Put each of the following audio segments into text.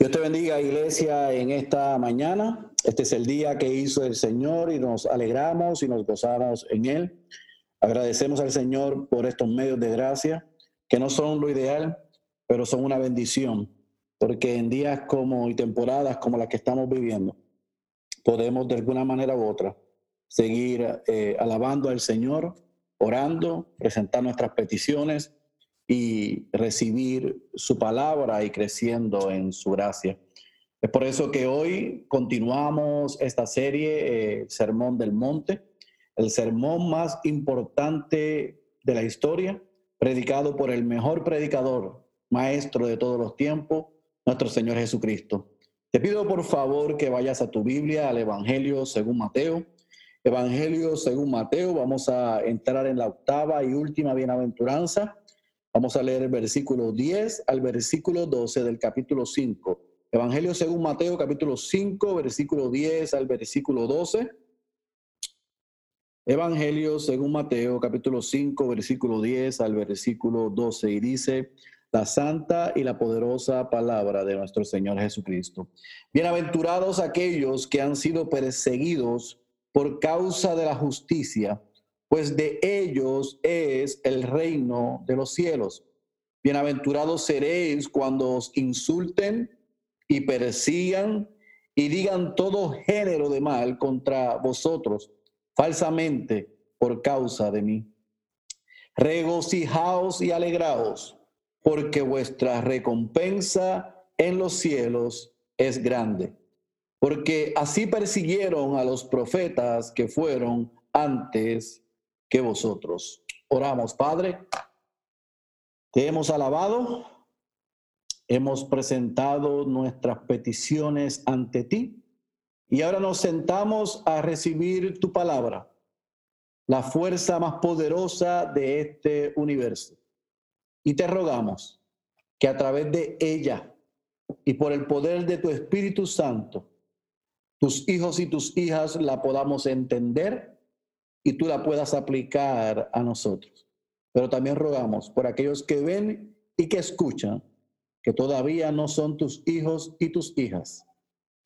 Dios te bendiga, iglesia, en esta mañana. Este es el día que hizo el Señor y nos alegramos y nos gozamos en Él. Agradecemos al Señor por estos medios de gracia, que no son lo ideal, pero son una bendición, porque en días como y temporadas como las que estamos viviendo, podemos de alguna manera u otra seguir eh, alabando al Señor, orando, presentar nuestras peticiones y recibir su palabra y creciendo en su gracia. Es por eso que hoy continuamos esta serie, eh, Sermón del Monte, el sermón más importante de la historia, predicado por el mejor predicador, maestro de todos los tiempos, nuestro Señor Jesucristo. Te pido por favor que vayas a tu Biblia, al Evangelio según Mateo. Evangelio según Mateo, vamos a entrar en la octava y última bienaventuranza Vamos a leer el versículo 10 al versículo 12 del capítulo 5. Evangelio según Mateo, capítulo 5, versículo 10 al versículo 12. Evangelio según Mateo, capítulo 5, versículo 10 al versículo 12. Y dice la santa y la poderosa palabra de nuestro Señor Jesucristo. Bienaventurados aquellos que han sido perseguidos por causa de la justicia pues de ellos es el reino de los cielos. Bienaventurados seréis cuando os insulten y persigan y digan todo género de mal contra vosotros falsamente por causa de mí. Regocijaos y alegraos, porque vuestra recompensa en los cielos es grande. Porque así persiguieron a los profetas que fueron antes que vosotros. Oramos, Padre. Te hemos alabado, hemos presentado nuestras peticiones ante ti y ahora nos sentamos a recibir tu palabra, la fuerza más poderosa de este universo. Y te rogamos que a través de ella y por el poder de tu Espíritu Santo, tus hijos y tus hijas la podamos entender y tú la puedas aplicar a nosotros. Pero también rogamos por aquellos que ven y que escuchan, que todavía no son tus hijos y tus hijas,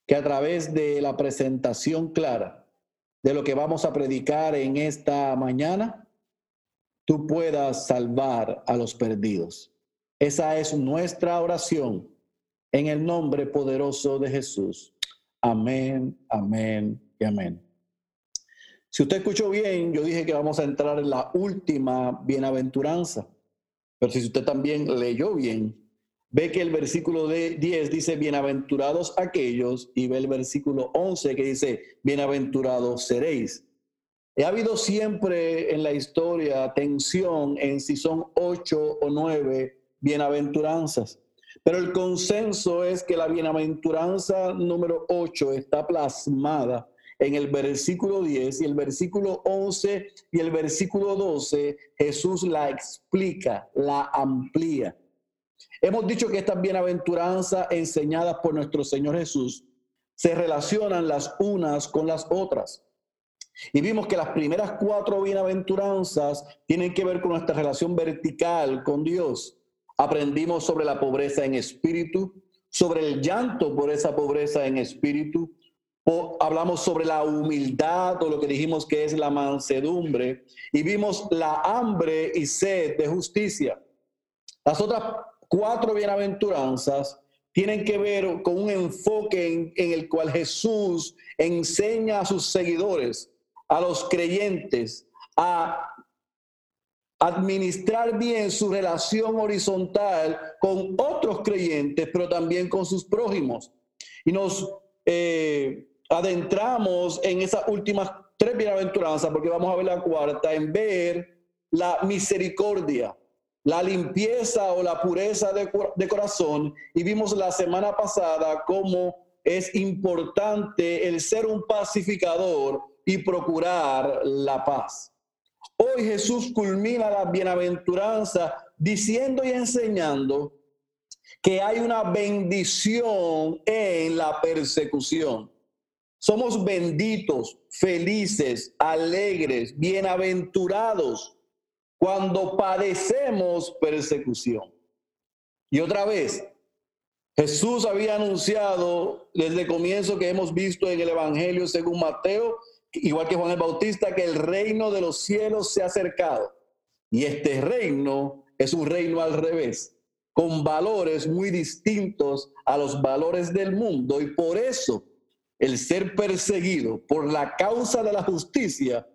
que a través de la presentación clara de lo que vamos a predicar en esta mañana, tú puedas salvar a los perdidos. Esa es nuestra oración en el nombre poderoso de Jesús. Amén, amén y amén. Si usted escuchó bien, yo dije que vamos a entrar en la última bienaventuranza. Pero si usted también leyó bien, ve que el versículo de 10 dice, bienaventurados aquellos, y ve el versículo 11 que dice, bienaventurados seréis. Ha habido siempre en la historia tensión en si son ocho o nueve bienaventuranzas. Pero el consenso es que la bienaventuranza número 8 está plasmada en el versículo 10 y el versículo 11 y el versículo 12, Jesús la explica, la amplía. Hemos dicho que estas bienaventuranzas enseñadas por nuestro Señor Jesús se relacionan las unas con las otras. Y vimos que las primeras cuatro bienaventuranzas tienen que ver con nuestra relación vertical con Dios. Aprendimos sobre la pobreza en espíritu, sobre el llanto por esa pobreza en espíritu, o hablamos sobre la humildad o lo que dijimos que es la mansedumbre y vimos la hambre y sed de justicia. Las otras cuatro bienaventuranzas tienen que ver con un enfoque en, en, el cual Jesús enseña a sus seguidores, a los creyentes, a administrar bien su relación horizontal con otros creyentes, pero también con sus prójimos. Y nos eh, adentramos en esas últimas tres bienaventuranzas, porque vamos a ver la cuarta, en ver la misericordia, la limpieza o la pureza de, de corazón. Y vimos la semana pasada cómo es importante el ser un pacificador y procurar la paz. Hoy Jesús culmina la bienaventuranza diciendo y enseñando que hay una bendición en la persecución. Somos benditos, felices, alegres, bienaventurados cuando padecemos persecución. Y otra vez, Jesús había anunciado desde comienzo que hemos visto en el Evangelio según Mateo, igual que Juan el Bautista, que el reino de los cielos se ha acercado. Y este reino es un reino al revés, con valores muy distintos a los valores del mundo. Y por eso el ser perseguido por la causa de la justicia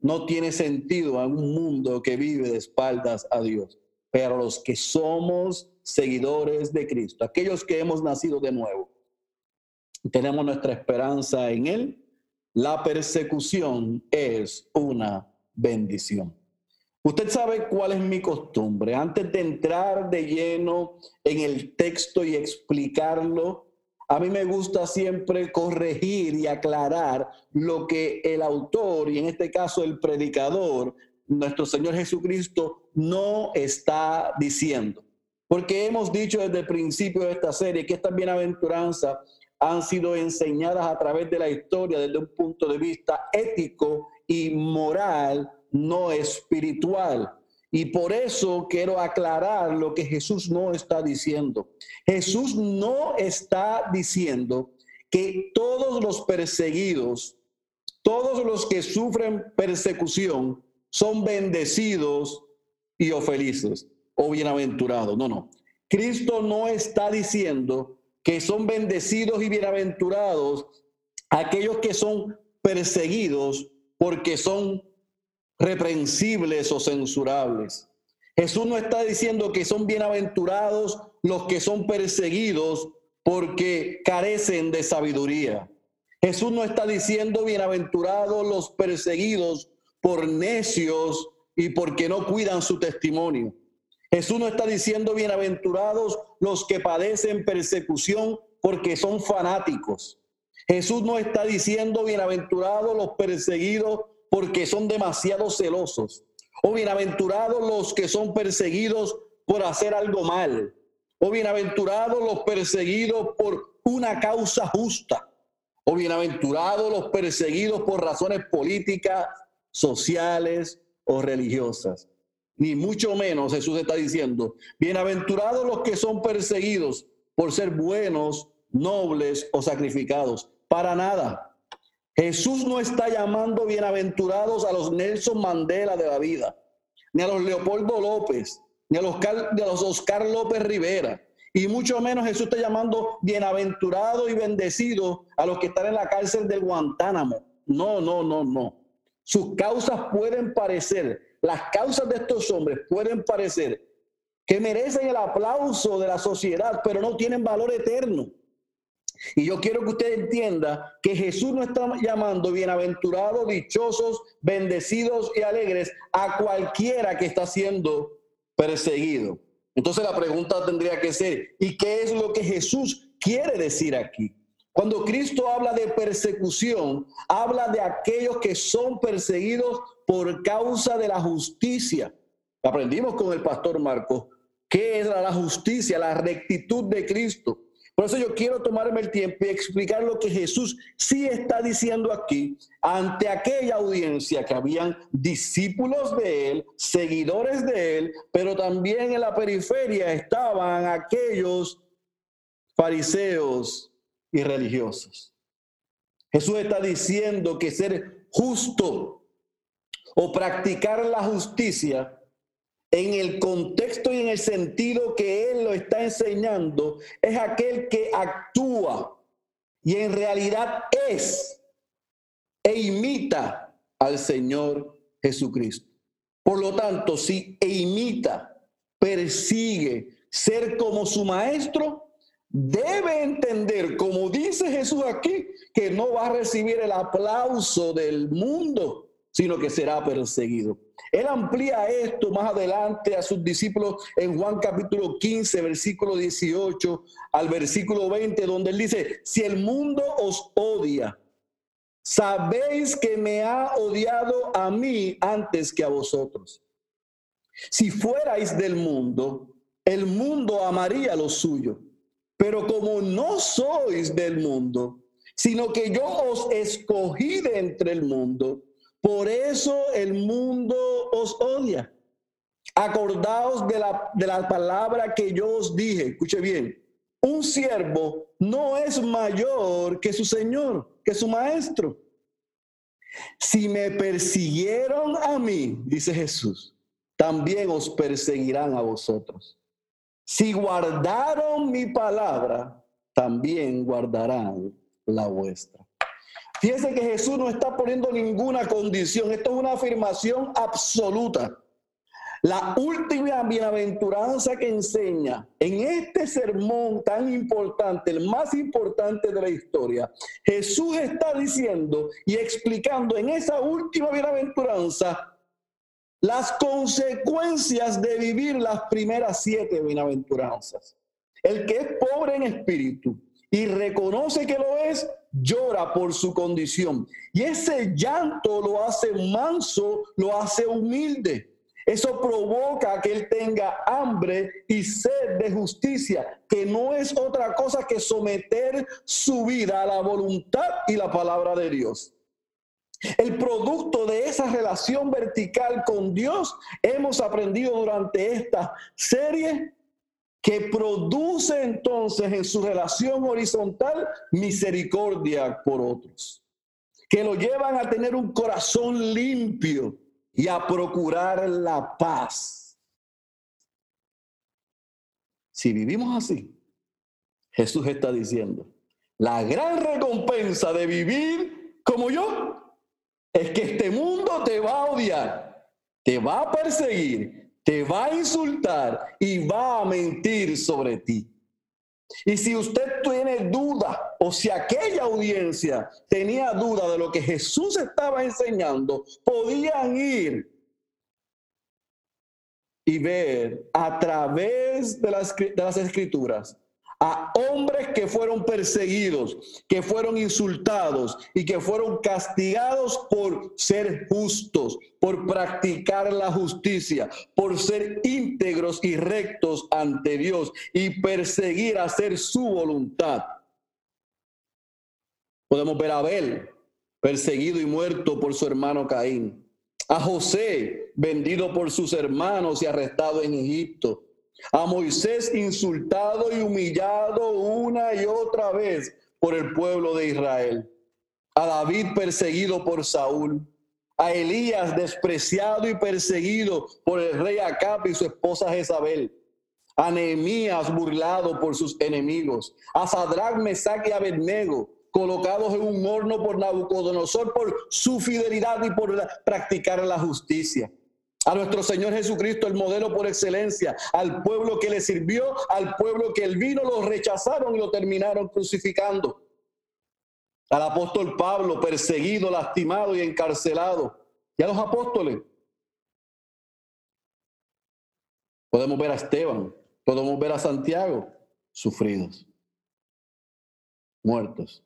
no tiene sentido en un mundo que vive de espaldas a Dios. Pero los que somos seguidores de Cristo, aquellos que hemos nacido de nuevo, tenemos nuestra esperanza en Él, la persecución es una bendición. Usted sabe cuál es mi costumbre. Antes de entrar de lleno en el texto y explicarlo, a mí me gusta siempre corregir y aclarar lo que el autor, y en este caso el predicador, nuestro Señor Jesucristo, no está diciendo. Porque hemos dicho desde el principio de esta serie que estas bienaventuranzas han sido enseñadas a través de la historia desde un punto de vista ético y moral, no espiritual. Y por eso quiero aclarar lo que Jesús no está diciendo. Jesús no está diciendo que todos los perseguidos, todos los que sufren persecución, son bendecidos y o felices o bienaventurados. No, no. Cristo no está diciendo que son bendecidos y bienaventurados aquellos que son perseguidos porque son reprensibles o censurables. Jesús no está diciendo que son bienaventurados los que son perseguidos porque carecen de sabiduría. Jesús no está diciendo bienaventurados los perseguidos por necios y porque no cuidan su testimonio. Jesús no está diciendo bienaventurados los que padecen persecución porque son fanáticos. Jesús no está diciendo bienaventurados los perseguidos porque son demasiado celosos. O bienaventurados los que son perseguidos por hacer algo mal. O bienaventurados los perseguidos por una causa justa. O bienaventurados los perseguidos por razones políticas, sociales o religiosas. Ni mucho menos Jesús está diciendo, bienaventurados los que son perseguidos por ser buenos, nobles o sacrificados. Para nada. Jesús no está llamando bienaventurados a los Nelson Mandela de la vida, ni a los Leopoldo López, ni a los, de los Oscar López Rivera. Y mucho menos Jesús está llamando bienaventurado y bendecido a los que están en la cárcel del Guantánamo. No, no, no, no. Sus causas pueden parecer, las causas de estos hombres pueden parecer que merecen el aplauso de la sociedad, pero no tienen valor eterno. Y yo quiero que usted entienda que Jesús no está llamando bienaventurados, dichosos, bendecidos y alegres a cualquiera que está siendo perseguido. Entonces la pregunta tendría que ser, ¿y qué es lo que Jesús quiere decir aquí? Cuando Cristo habla de persecución, habla de aquellos que son perseguidos por causa de la justicia. Aprendimos con el pastor Marcos qué es la justicia, la rectitud de Cristo. Por eso yo quiero tomarme el tiempo y explicar lo que Jesús sí está diciendo aquí ante aquella audiencia que habían discípulos de él, seguidores de él, pero también en la periferia estaban aquellos fariseos y religiosos. Jesús está diciendo que ser justo o practicar la justicia en el contexto y en el sentido que Él lo está enseñando, es aquel que actúa y en realidad es e imita al Señor Jesucristo. Por lo tanto, si e imita, persigue ser como su maestro, debe entender, como dice Jesús aquí, que no va a recibir el aplauso del mundo, sino que será perseguido. Él amplía esto más adelante a sus discípulos en Juan capítulo 15, versículo 18 al versículo 20, donde él dice, si el mundo os odia, sabéis que me ha odiado a mí antes que a vosotros. Si fuerais del mundo, el mundo amaría lo suyo. Pero como no sois del mundo, sino que yo os escogí de entre el mundo, por eso el mundo os odia. Acordaos de la, de la palabra que yo os dije. Escuche bien. un siervo no es mayor que su señor, que su maestro. Si me persiguieron a mí, dice Jesús, también os perseguirán a vosotros. Si guardaron mi palabra, también guardarán la vuestra. Fíjense que Jesús no está poniendo ninguna condición. Esto es una afirmación absoluta. La última bienaventuranza que enseña en este sermón tan importante, el más importante de la historia, Jesús está diciendo y explicando en esa última bienaventuranza las consecuencias de vivir las primeras siete bienaventuranzas. El que es pobre en espíritu y reconoce que lo es, llora por su condición. Y ese llanto lo hace manso, lo hace humilde. Eso provoca que él tenga hambre y sed de justicia, que no es otra cosa que someter su vida a la voluntad y la palabra de Dios. El producto de esa relación vertical con Dios hemos aprendido durante esta serie que produce entonces en su relación horizontal misericordia por otros, que lo llevan a tener un corazón limpio, y a procurar la paz. Si vivimos así, Jesús está diciendo, la gran recompensa de vivir como yo es que este mundo te va a odiar, te va a perseguir, te va a insultar y va a mentir sobre ti. Y si usted tiene duda o si aquella audiencia tenía duda de lo que Jesús estaba enseñando, podían ir y ver a través de las, de las escrituras a hombres que fueron perseguidos, que fueron insultados y que fueron castigados por ser justos, por practicar la justicia, por ser íntegros y rectos ante Dios y perseguir hacer su voluntad. Podemos ver a Abel perseguido y muerto por su hermano Caín, a José vendido por sus hermanos y arrestado en Egipto a Moisés insultado y humillado una y otra vez por el pueblo de Israel, a David perseguido por Saúl, a Elías despreciado y perseguido por el rey Acab y su esposa Jezabel, a Nehemías burlado por sus enemigos, a Sadrach, Mesach y Abednego colocados en un horno por Nabucodonosor por su fidelidad y por practicar la justicia a nuestro Señor Jesucristo, el modelo por excelencia, al pueblo que le sirvió, al pueblo que él vino, lo rechazaron y lo terminaron crucificando. Al apóstol Pablo, perseguido, lastimado y encarcelado. Y a los apóstoles. Podemos ver a Esteban, podemos ver a Santiago, sufridos, muertos,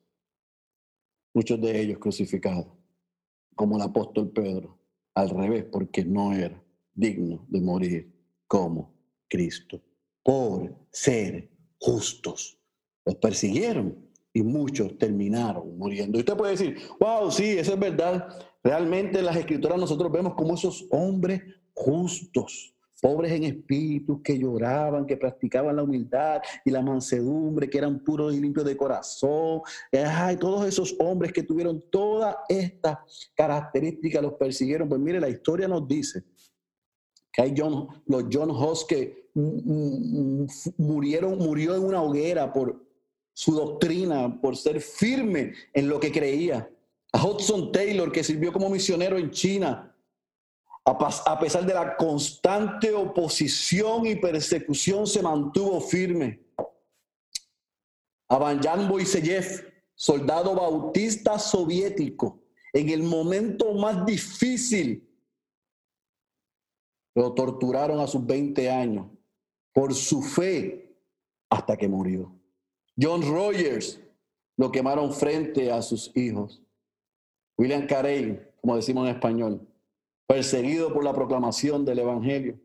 muchos de ellos crucificados, como el apóstol Pedro al revés, porque no era digno de morir como Cristo, por ser justos. Los persiguieron y muchos terminaron muriendo. Y usted puede decir, wow, sí, eso es verdad. Realmente en las escrituras nosotros vemos como esos hombres justos pobres en espíritu, que lloraban, que practicaban la humildad y la mansedumbre, que eran puros y limpios de corazón. Ay, todos esos hombres que tuvieron todas estas características los persiguieron. Pues mire, la historia nos dice que hay John, los John Hoss que murieron, murió en una hoguera por su doctrina, por ser firme en lo que creía. A Hudson Taylor, que sirvió como misionero en China, a pesar de la constante oposición y persecución, se mantuvo firme. Abanyan Boiseyev, soldado bautista soviético, en el momento más difícil, lo torturaron a sus 20 años por su fe hasta que murió. John Rogers lo quemaron frente a sus hijos. William Carey, como decimos en español, perseguido por la proclamación del Evangelio.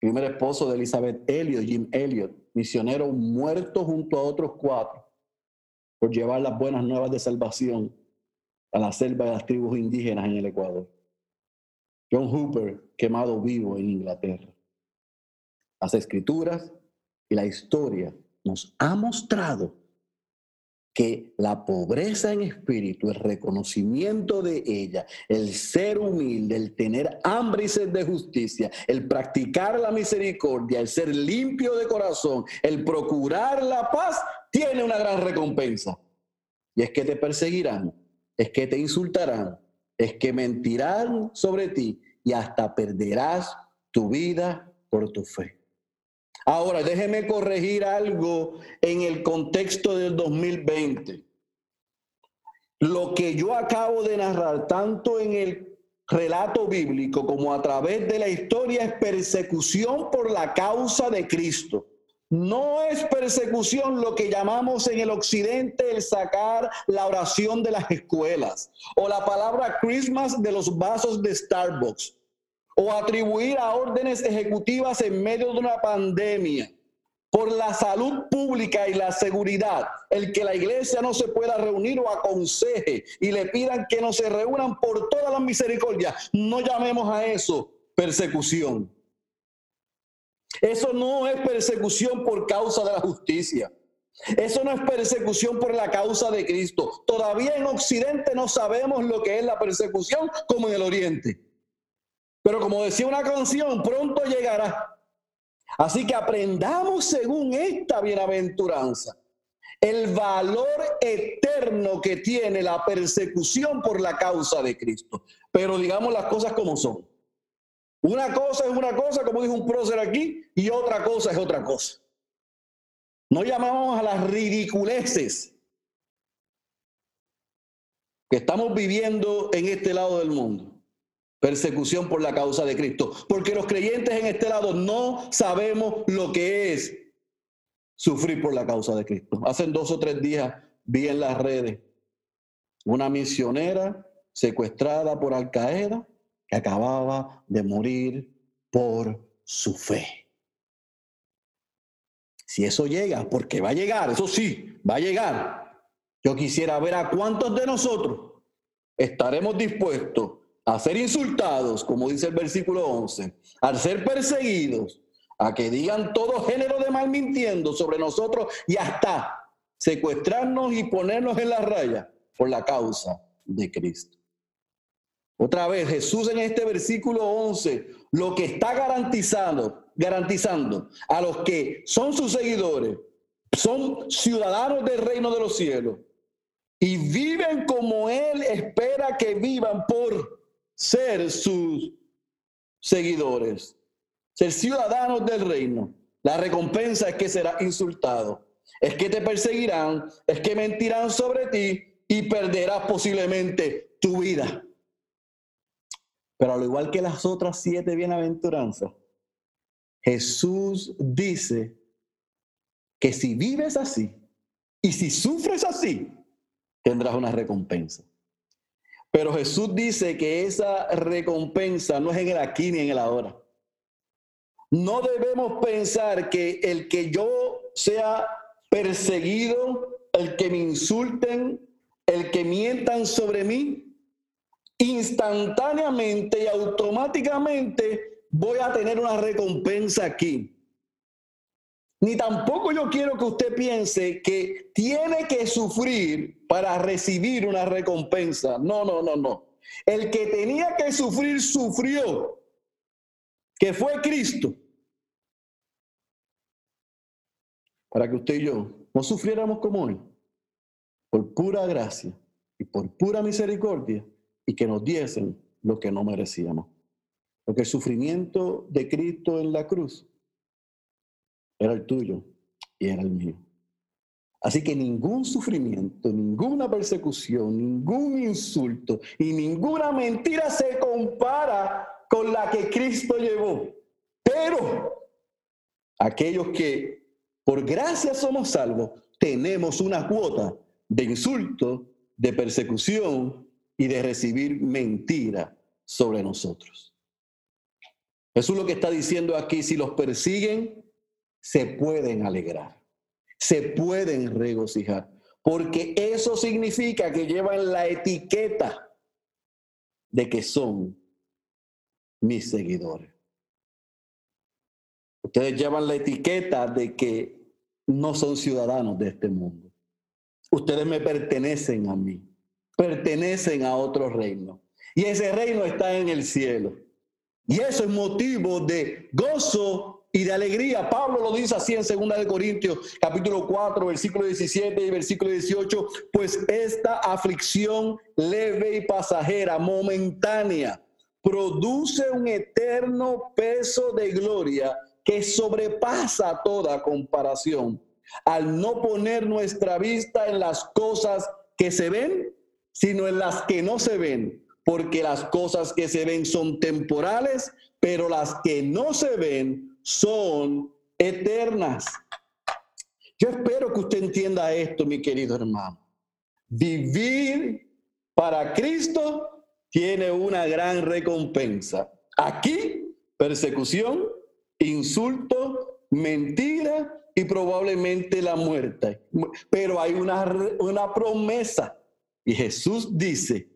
Primer esposo de Elizabeth Elliot, Jim Elliot, misionero muerto junto a otros cuatro por llevar las buenas nuevas de salvación a la selva de las tribus indígenas en el Ecuador. John Hooper, quemado vivo en Inglaterra. Las escrituras y la historia nos ha mostrado que la pobreza en espíritu, el reconocimiento de ella, el ser humilde, el tener hambre y sed de justicia, el practicar la misericordia, el ser limpio de corazón, el procurar la paz, tiene una gran recompensa. Y es que te perseguirán, es que te insultarán, es que mentirán sobre ti y hasta perderás tu vida por tu fe. Ahora, déjeme corregir algo en el contexto del 2020. Lo que yo acabo de narrar, tanto en el relato bíblico como a través de la historia, es persecución por la causa de Cristo. No es persecución lo que llamamos en el occidente el sacar la oración de las escuelas o la palabra Christmas de los vasos de Starbucks o atribuir a órdenes ejecutivas en medio de una pandemia por la salud pública y la seguridad, el que la iglesia no se pueda reunir o aconseje y le pidan que no se reúnan por toda la misericordia, no llamemos a eso persecución. Eso no es persecución por causa de la justicia. Eso no es persecución por la causa de Cristo. Todavía en Occidente no sabemos lo que es la persecución como en el Oriente. Pero como decía una canción, pronto llegará. Así que aprendamos según esta bienaventuranza el valor eterno que tiene la persecución por la causa de Cristo. Pero digamos las cosas como son. Una cosa es una cosa, como dijo un prócer aquí, y otra cosa es otra cosa. No llamamos a las ridiculeces que estamos viviendo en este lado del mundo. Persecución por la causa de Cristo. Porque los creyentes en este lado no sabemos lo que es sufrir por la causa de Cristo. Hace dos o tres días vi en las redes una misionera secuestrada por Al Qaeda que acababa de morir por su fe. Si eso llega, porque va a llegar, eso sí, va a llegar. Yo quisiera ver a cuántos de nosotros estaremos dispuestos a ser insultados, como dice el versículo 11, al ser perseguidos, a que digan todo género de mal mintiendo sobre nosotros y hasta secuestrarnos y ponernos en la raya por la causa de Cristo. Otra vez, Jesús en este versículo 11, lo que está garantizando, garantizando a los que son sus seguidores, son ciudadanos del reino de los cielos y viven como Él espera que vivan por ser sus seguidores, ser ciudadanos del reino. La recompensa es que serás insultado, es que te perseguirán, es que mentirán sobre ti y perderás posiblemente tu vida. Pero al igual que las otras siete bienaventuranzas, Jesús dice que si vives así y si sufres así, tendrás una recompensa. Pero Jesús dice que esa recompensa no es en el aquí ni en el ahora. No debemos pensar que el que yo sea perseguido, el que me insulten, el que mientan sobre mí, instantáneamente y automáticamente voy a tener una recompensa aquí. Ni tampoco yo quiero que usted piense que tiene que sufrir para recibir una recompensa. No, no, no, no. El que tenía que sufrir, sufrió, que fue Cristo. Para que usted y yo no sufriéramos como Él, por pura gracia y por pura misericordia, y que nos diesen lo que no merecíamos. Porque el sufrimiento de Cristo en la cruz era el tuyo y era el mío. Así que ningún sufrimiento, ninguna persecución, ningún insulto y ninguna mentira se compara con la que Cristo llevó. Pero aquellos que por gracia somos salvos, tenemos una cuota de insulto, de persecución y de recibir mentira sobre nosotros. Jesús lo que está diciendo aquí, si los persiguen, se pueden alegrar, se pueden regocijar, porque eso significa que llevan la etiqueta de que son mis seguidores. Ustedes llevan la etiqueta de que no son ciudadanos de este mundo. Ustedes me pertenecen a mí, pertenecen a otro reino. Y ese reino está en el cielo. Y eso es motivo de gozo y de alegría. Pablo lo dice así en 2 de Corintios, capítulo 4, versículo 17 y versículo 18, pues esta aflicción leve y pasajera, momentánea, produce un eterno peso de gloria que sobrepasa toda comparación, al no poner nuestra vista en las cosas que se ven, sino en las que no se ven, porque las cosas que se ven son temporales, pero las que no se ven son eternas. Yo espero que usted entienda esto, mi querido hermano. Vivir para Cristo tiene una gran recompensa. Aquí, persecución, insulto, mentira y probablemente la muerte. Pero hay una, una promesa. Y Jesús dice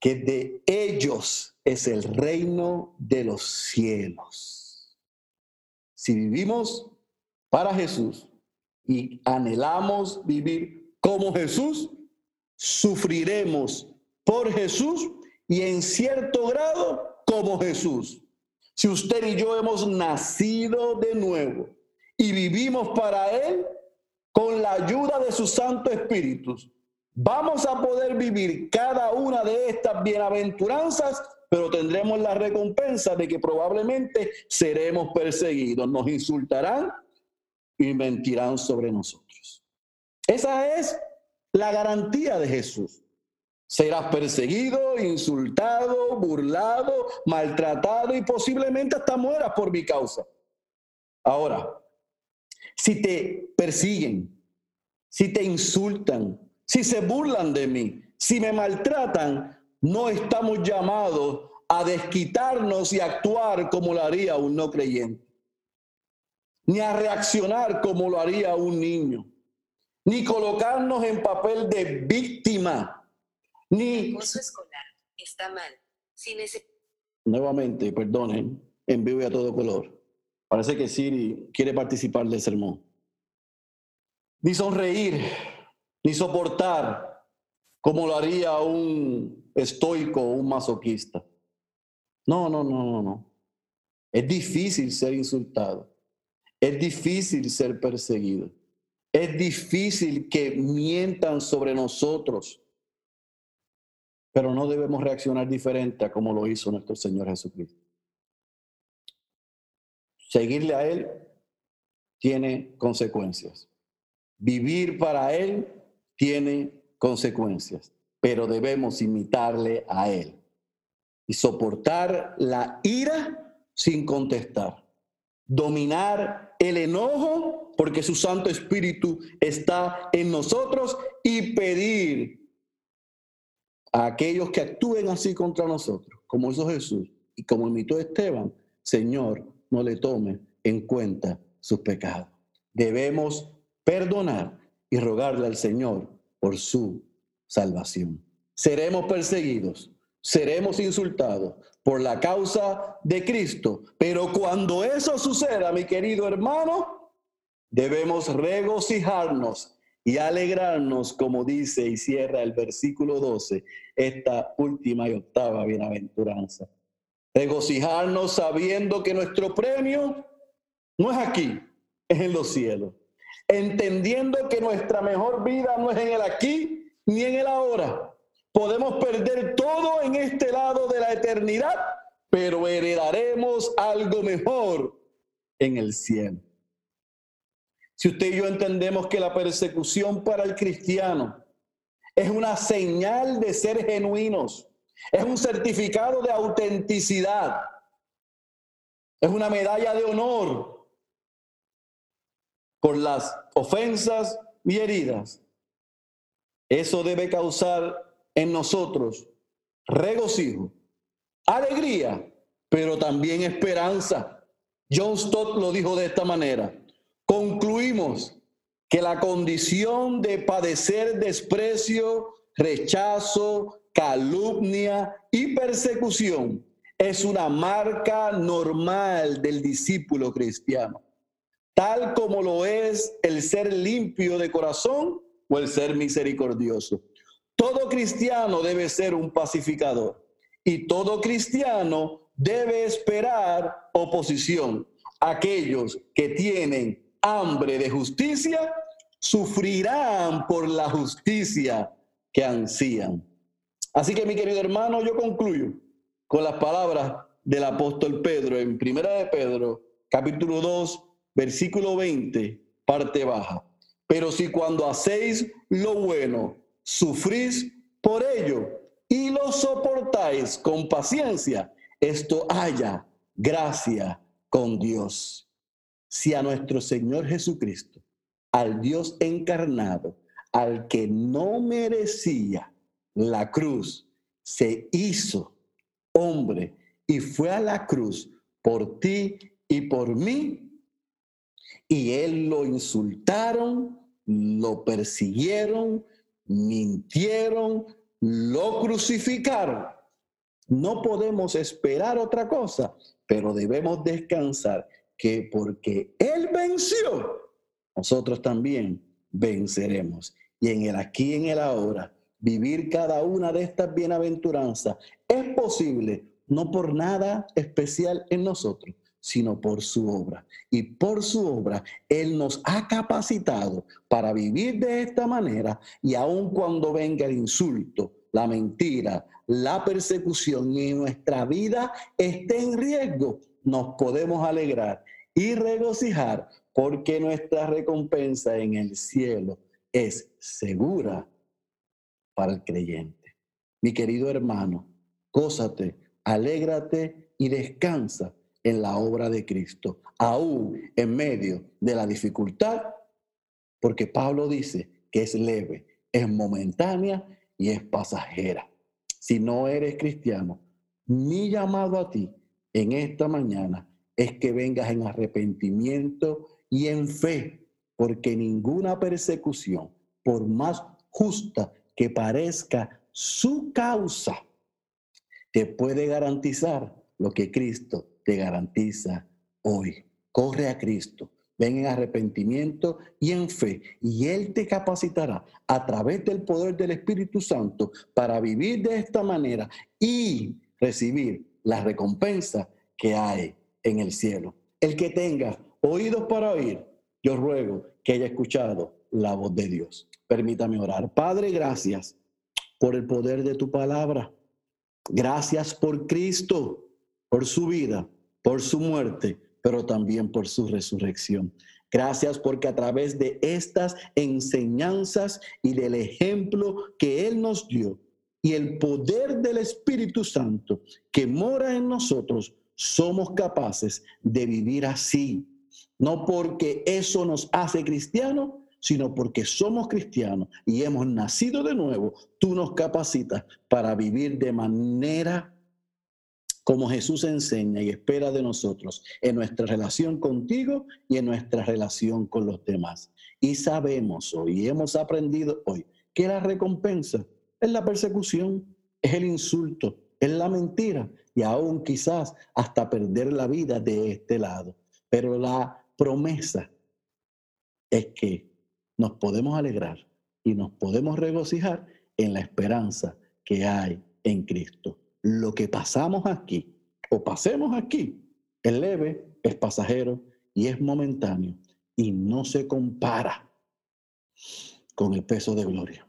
que de ellos es el reino de los cielos. Si vivimos para Jesús y anhelamos vivir como Jesús, sufriremos por Jesús y en cierto grado como Jesús. Si usted y yo hemos nacido de nuevo y vivimos para Él, con la ayuda de sus santos espíritus, vamos a poder vivir cada una de estas bienaventuranzas, pero tendremos la recompensa de que probablemente seremos perseguidos, nos insultarán y mentirán sobre nosotros. Esa es la garantía de Jesús. Serás perseguido, insultado, burlado, maltratado y posiblemente hasta mueras por mi causa. Ahora, si te persiguen, si te insultan, si se burlan de mí, si me maltratan, no estamos llamados a desquitarnos y actuar como lo haría un no creyente, ni a reaccionar como lo haría un niño, ni colocarnos en papel de víctima ni... escolar está mal. Sin ese... Nuevamente, perdonen, en vivo y a todo color. Parece que Siri quiere participar del sermón. Ni sonreír, ni soportar, como lo haría un estoico o un masoquista. No, no, no, no, no. Es difícil ser insultado. Es difícil ser perseguido. Es difícil que mientan sobre nosotros pero no debemos reaccionar diferente a como lo hizo nuestro Señor Jesucristo. Seguirle a Él tiene consecuencias. Vivir para Él tiene consecuencias, pero debemos imitarle a Él y soportar la ira sin contestar. Dominar el enojo porque su Santo Espíritu está en nosotros y pedir a aquellos que actúen así contra nosotros, como hizo Jesús y como imitó Esteban, Señor, no le tome en cuenta sus pecados. Debemos perdonar y rogarle al Señor por su salvación. Seremos perseguidos, seremos insultados por la causa de Cristo, pero cuando eso suceda, mi querido hermano, debemos regocijarnos y alegrarnos, como dice y cierra el versículo 12, esta última y octava bienaventuranza. Regocijarnos sabiendo que nuestro premio no es aquí, es en los cielos. Entendiendo que nuestra mejor vida no es en el aquí ni en el ahora. Podemos perder todo en este lado de la eternidad, pero heredaremos algo mejor en el cielo. Si usted y yo entendemos que la persecución para el cristiano es una señal de ser genuinos, es un certificado de autenticidad, es una medalla de honor por las ofensas y heridas. Eso debe causar en nosotros regocijo, alegría, pero también esperanza. John Stott lo dijo de esta manera. Concluimos que la condición de padecer desprecio, rechazo, calumnia y persecución es una marca normal del discípulo cristiano, tal como lo es el ser limpio de corazón o el ser misericordioso. Todo cristiano debe ser un pacificador y todo cristiano debe esperar oposición. Aquellos que tienen hambre de justicia sufrirán por la justicia que ansían. Así que mi querido hermano, yo concluyo con las palabras del apóstol Pedro en Primera de Pedro, capítulo 2, versículo 20, parte baja. Pero si cuando hacéis lo bueno, sufrís por ello y lo soportáis con paciencia, esto haya gracia con Dios. Si a nuestro Señor Jesucristo, al Dios encarnado, al que no merecía la cruz, se hizo hombre y fue a la cruz por ti y por mí, y él lo insultaron, lo persiguieron, mintieron, lo crucificaron. No podemos esperar otra cosa, pero debemos descansar que porque Él venció, nosotros también venceremos. Y en el aquí, en el ahora, vivir cada una de estas bienaventuranzas es posible, no por nada especial en nosotros, sino por su obra. Y por su obra, Él nos ha capacitado para vivir de esta manera y aun cuando venga el insulto, la mentira, la persecución y nuestra vida esté en riesgo, nos podemos alegrar y regocijar porque nuestra recompensa en el cielo es segura para el creyente. Mi querido hermano, gózate, alégrate y descansa en la obra de Cristo, aún en medio de la dificultad, porque Pablo dice que es leve, es momentánea y es pasajera. Si no eres cristiano, mi llamado a ti en esta mañana es que vengas en arrepentimiento y en fe, porque ninguna persecución, por más justa que parezca su causa, te puede garantizar lo que Cristo te garantiza hoy. Corre a Cristo, ven en arrepentimiento y en fe, y Él te capacitará a través del poder del Espíritu Santo para vivir de esta manera y recibir la recompensa que hay en el cielo. El que tenga oídos para oír, yo ruego que haya escuchado la voz de Dios. Permítame orar. Padre, gracias por el poder de tu palabra. Gracias por Cristo, por su vida, por su muerte pero también por su resurrección. Gracias porque a través de estas enseñanzas y del ejemplo que Él nos dio y el poder del Espíritu Santo que mora en nosotros, somos capaces de vivir así. No porque eso nos hace cristianos, sino porque somos cristianos y hemos nacido de nuevo. Tú nos capacitas para vivir de manera como Jesús enseña y espera de nosotros en nuestra relación contigo y en nuestra relación con los demás. Y sabemos hoy, y hemos aprendido hoy, que la recompensa es la persecución, es el insulto, es la mentira y aún quizás hasta perder la vida de este lado. Pero la promesa es que nos podemos alegrar y nos podemos regocijar en la esperanza que hay en Cristo lo que pasamos aquí o pasemos aquí es leve, es pasajero y es momentáneo y no se compara con el peso de gloria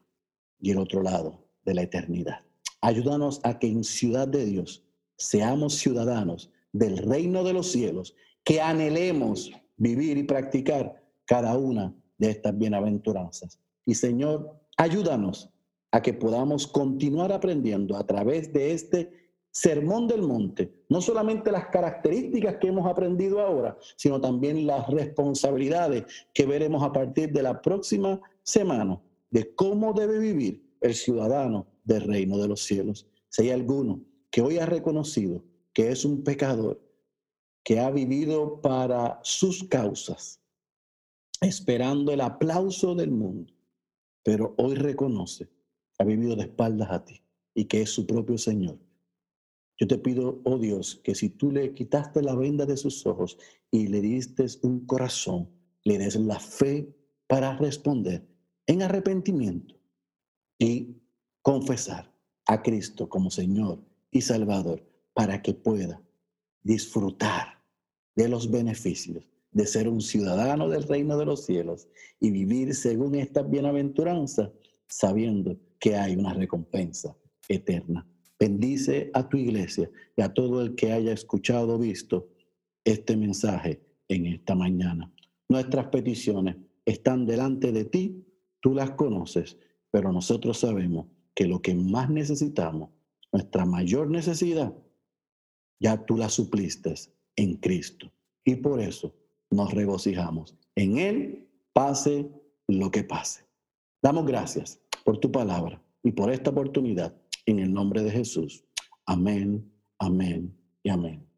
y el otro lado de la eternidad. Ayúdanos a que en ciudad de Dios seamos ciudadanos del reino de los cielos, que anhelemos vivir y practicar cada una de estas bienaventuranzas. Y Señor, ayúdanos a que podamos continuar aprendiendo a través de este sermón del monte, no solamente las características que hemos aprendido ahora, sino también las responsabilidades que veremos a partir de la próxima semana de cómo debe vivir el ciudadano del reino de los cielos. Si hay alguno que hoy ha reconocido que es un pecador, que ha vivido para sus causas, esperando el aplauso del mundo, pero hoy reconoce ha vivido de espaldas a ti y que es su propio Señor. Yo te pido, oh Dios, que si tú le quitaste la venda de sus ojos y le diste un corazón, le des la fe para responder en arrepentimiento y confesar a Cristo como Señor y Salvador para que pueda disfrutar de los beneficios de ser un ciudadano del reino de los cielos y vivir según esta bienaventuranza, sabiendo que hay una recompensa eterna. Bendice a tu iglesia y a todo el que haya escuchado o visto este mensaje en esta mañana. Nuestras peticiones están delante de ti, tú las conoces, pero nosotros sabemos que lo que más necesitamos, nuestra mayor necesidad, ya tú la supliste en Cristo. Y por eso nos regocijamos. En Él pase lo que pase. Damos gracias por tu palabra y por esta oportunidad en el nombre de Jesús. Amén, amén y amén.